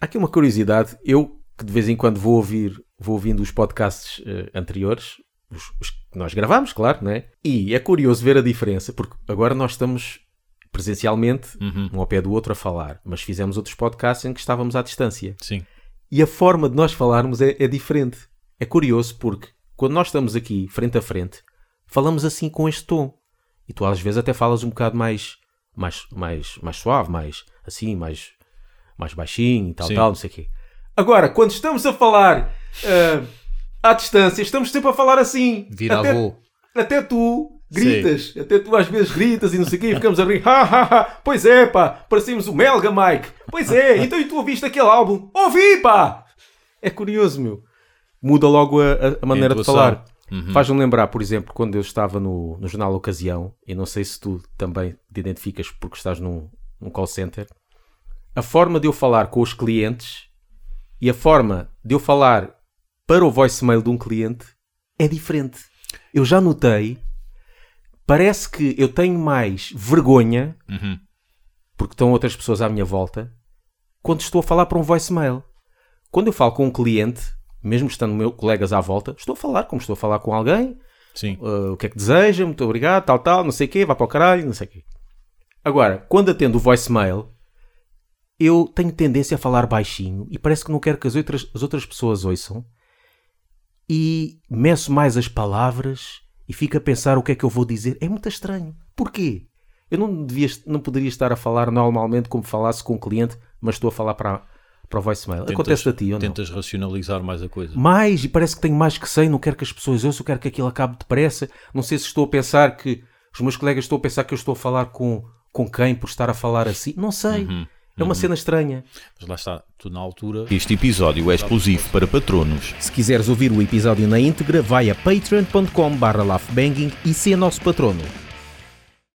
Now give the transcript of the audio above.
Há aqui uma curiosidade. Eu, que de vez em quando vou ouvir, vou ouvindo os podcasts eh, anteriores, os, os que nós gravamos, claro, né? E é curioso ver a diferença, porque agora nós estamos presencialmente, um ao pé do outro a falar, mas fizemos outros podcasts em que estávamos à distância. Sim. E a forma de nós falarmos é, é diferente. É curioso porque quando nós estamos aqui frente a frente, falamos assim com este tom. E tu às vezes até falas um bocado mais, mais, mais, mais suave, mais assim, mais, mais baixinho e tal, Sim. tal, não sei o quê. Agora, quando estamos a falar ah, à distância, estamos sempre a falar assim. Vira até, avô. até tu gritas, até tu às vezes gritas e não sei o quê, e ficamos a rir. Ha, ha, ha. Pois é, pá, parecemos o Melga, Mike. Pois é, então e tu ouviste aquele álbum? Ouvi, pá! É curioso, meu. Muda logo a, a- a maneira de intuação. falar. Uhum. Faz-me lembrar, por exemplo, quando eu estava no, no jornal Ocasião, e não sei se tu também te identificas porque estás num, num call center, a forma de eu falar com os clientes e a forma de eu falar para o voicemail de um cliente é diferente. Eu já notei, parece que eu tenho mais vergonha, Uhum. porque estão outras pessoas à minha volta, quando estou a falar para um voicemail. Quando eu falo com um cliente, mesmo estando meus colegas à volta, estou a falar como estou a falar com alguém, Sim. Uh, o que é que deseja, muito obrigado, tal, tal, não sei o quê, vai para o caralho, não sei o quê. Agora, quando atendo o voicemail, eu tenho tendência a falar baixinho e parece que não quero que as outras, as outras pessoas ouçam e meço mais as palavras e fico a pensar o que é que eu vou dizer. É muito estranho. Porquê? Eu não, devia, não poderia estar a falar normalmente como falasse com um cliente, mas estou a falar para, para o voicemail. Acontece a ti, ou não? Tentas racionalizar mais a coisa. mais e parece que tenho mais que sei, não quero que as pessoas ouçam, quero que aquilo acabe depressa. Não sei se estou a pensar que os meus colegas estão a pensar que eu estou a falar com, com quem por estar a falar assim. Não sei. É uma cena estranha. Mas lá está, tu na altura. Este episódio é exclusivo para patronos. Se quiseres ouvir o episódio na íntegra, vai a patreon.com/laughbanging e ser nosso patrono.